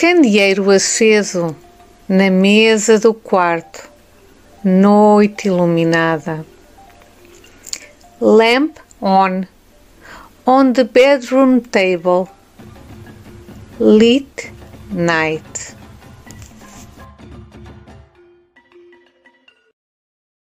Candeeiro aceso na mesa do quarto, noite iluminada. Lamp on on the bedroom table, lit night.